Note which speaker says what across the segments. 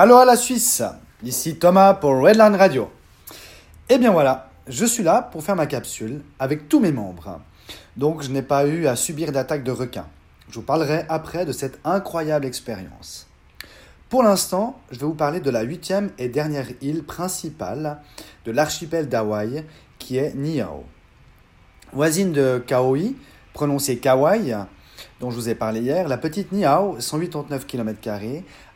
Speaker 1: Allô à la Suisse, ici Thomas pour Redland Radio. Et eh bien voilà, je suis là pour faire ma capsule avec tous mes membres. Donc je n'ai pas eu à subir d'attaque de requins. Je vous parlerai après de cette incroyable expérience. Pour l'instant, je vais vous parler de la huitième et dernière île principale de l'archipel d'Hawaï qui est Niao. Voisine de Kauai, prononcée Kauai, dont je vous ai parlé hier, la petite Niao, 189 km,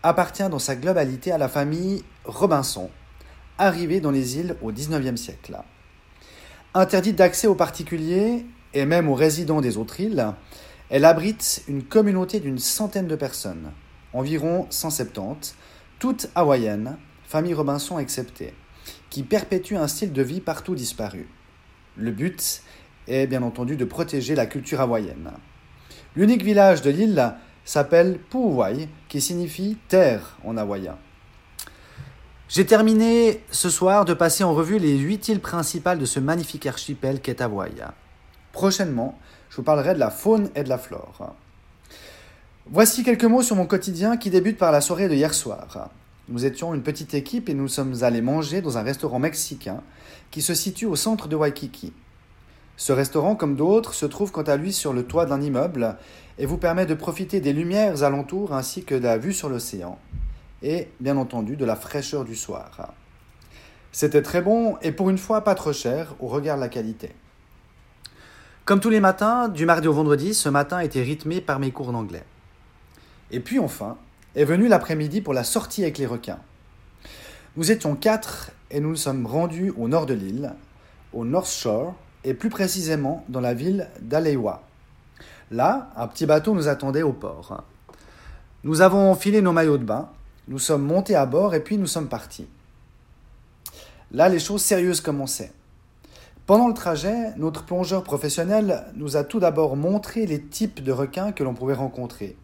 Speaker 1: appartient dans sa globalité à la famille Robinson, arrivée dans les îles au XIXe siècle. Interdite d'accès aux particuliers et même aux résidents des autres îles, elle abrite une communauté d'une centaine de personnes, environ 170, toutes hawaïennes, famille Robinson exceptée, qui perpétuent un style de vie partout disparu. Le but est bien entendu de protéger la culture hawaïenne. L'unique village de l'île s'appelle Puuwai, qui signifie terre en hawaïen. J'ai terminé ce soir de passer en revue les huit îles principales de ce magnifique archipel qu'est Hawaï. Prochainement, je vous parlerai de la faune et de la flore. Voici quelques mots sur mon quotidien qui débute par la soirée de hier soir. Nous étions une petite équipe et nous sommes allés manger dans un restaurant mexicain qui se situe au centre de Waikiki. Ce restaurant, comme d'autres, se trouve quant à lui sur le toit d'un immeuble et vous permet de profiter des lumières alentours ainsi que de la vue sur l'océan et, bien entendu, de la fraîcheur du soir. C'était très bon et pour une fois pas trop cher au regard de la qualité. Comme tous les matins, du mardi au vendredi, ce matin était rythmé par mes cours d'anglais. Et puis enfin, est venu l'après-midi pour la sortie avec les requins. Nous étions quatre et nous nous sommes rendus au nord de l'île, au North Shore, et plus précisément dans la ville d'Alewa. Là, un petit bateau nous attendait au port. Nous avons enfilé nos maillots de bain, nous sommes montés à bord et puis nous sommes partis. Là, les choses sérieuses commençaient. Pendant le trajet, notre plongeur professionnel nous a tout d'abord montré les types de requins que l'on pouvait rencontrer,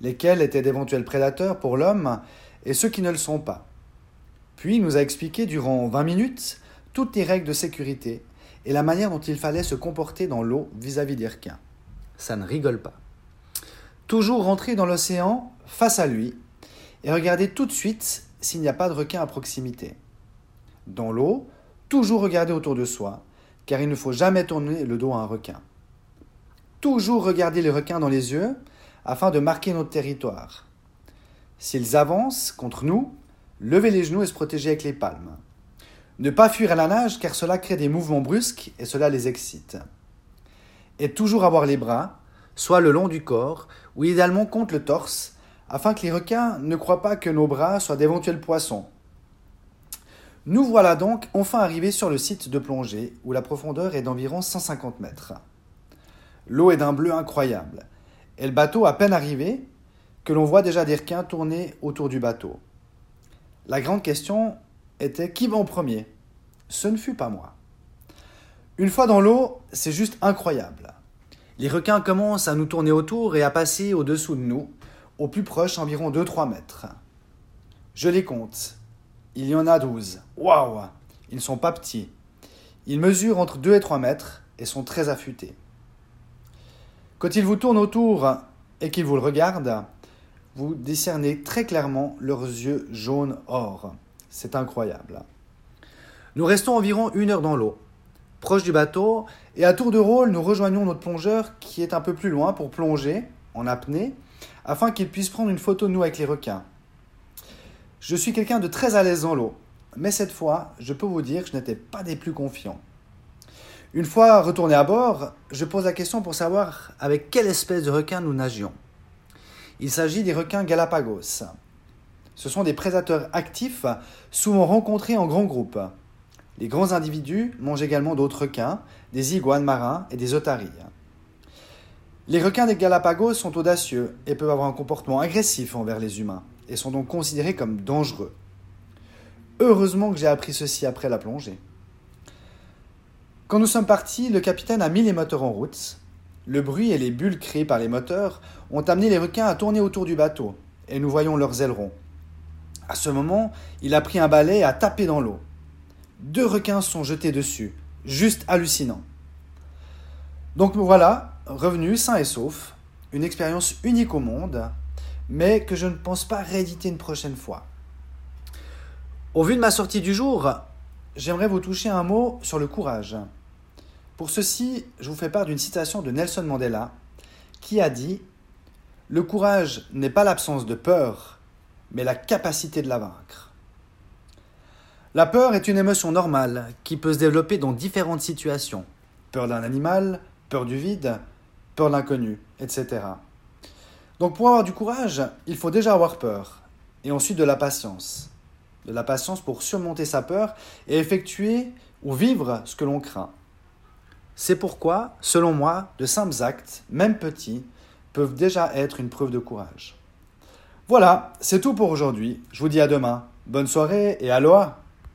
Speaker 1: lesquels étaient d'éventuels prédateurs pour l'homme et ceux qui ne le sont pas. Puis il nous a expliqué durant 20 minutes toutes les règles de sécurité et la manière dont il fallait se comporter dans l'eau vis-à-vis des requins. Ça ne rigole pas. Toujours rentrer dans l'océan face à lui et regarder tout de suite s'il n'y a pas de requin à proximité. Dans l'eau, toujours regarder autour de soi, car il ne faut jamais tourner le dos à un requin. Toujours regarder les requins dans les yeux afin de marquer notre territoire. S'ils avancent contre nous, lever les genoux et se protéger avec les palmes. Ne pas fuir à la nage car cela crée des mouvements brusques et cela les excite. Et toujours avoir les bras, soit le long du corps, ou idéalement contre le torse, afin que les requins ne croient pas que nos bras soient d'éventuels poissons. Nous voilà donc enfin arrivés sur le site de plongée où la profondeur est d'environ 150 mètres. L'eau est d'un bleu incroyable, et le bateau à peine arrivé que l'on voit déjà des requins tourner autour du bateau. La grande question était qui va en premier? Ce ne fut pas moi. Une fois dans l'eau, c'est juste incroyable. Les requins commencent à nous tourner autour et à passer au-dessous de nous, au plus proche environ 2-3 mètres. Je les compte. Il y en a 12. Waouh Ils ne sont pas petits. Ils mesurent entre 2 et 3 mètres et sont très affûtés. Quand ils vous tournent autour et qu'ils vous le regardent, vous discernez très clairement leurs yeux jaunes or. C'est incroyable. Nous restons environ une heure dans l'eau, proche du bateau, et à tour de rôle, nous rejoignons notre plongeur qui est un peu plus loin pour plonger en apnée, afin qu'il puisse prendre une photo de nous avec les requins. Je suis quelqu'un de très à l'aise dans l'eau, mais cette fois, je peux vous dire que je n'étais pas des plus confiants. Une fois retourné à bord, je pose la question pour savoir avec quelle espèce de requin nous nagions. Il s'agit des requins Galapagos. Ce sont des prédateurs actifs, souvent rencontrés en grands groupes. Les grands individus mangent également d'autres requins, des iguanes marins et des otaries. Les requins des Galapagos sont audacieux et peuvent avoir un comportement agressif envers les humains et sont donc considérés comme dangereux. Heureusement que j'ai appris ceci après la plongée. Quand nous sommes partis, le capitaine a mis les moteurs en route. Le bruit et les bulles créées par les moteurs ont amené les requins à tourner autour du bateau, et nous voyons leurs ailerons. À ce moment, il a pris un balai et a tapé dans l'eau. Deux requins sont jetés dessus. Juste hallucinant. Donc voilà, revenu sain et sauf. Une expérience unique au monde, mais que je ne pense pas rééditer une prochaine fois. Au vu de ma sortie du jour, j'aimerais vous toucher un mot sur le courage. Pour ceci, je vous fais part d'une citation de Nelson Mandela qui a dit Le courage n'est pas l'absence de peur, mais la capacité de la vaincre. La peur est une émotion normale qui peut se développer dans différentes situations. Peur d'un animal, peur du vide, peur de l'inconnu, etc. Donc pour avoir du courage, il faut déjà avoir peur, et ensuite de la patience. De la patience pour surmonter sa peur et effectuer ou vivre ce que l'on craint. C'est pourquoi, selon moi, de simples actes, même petits, peuvent déjà être une preuve de courage. Voilà, c'est tout pour aujourd'hui. Je vous dis à demain. Bonne soirée et aloha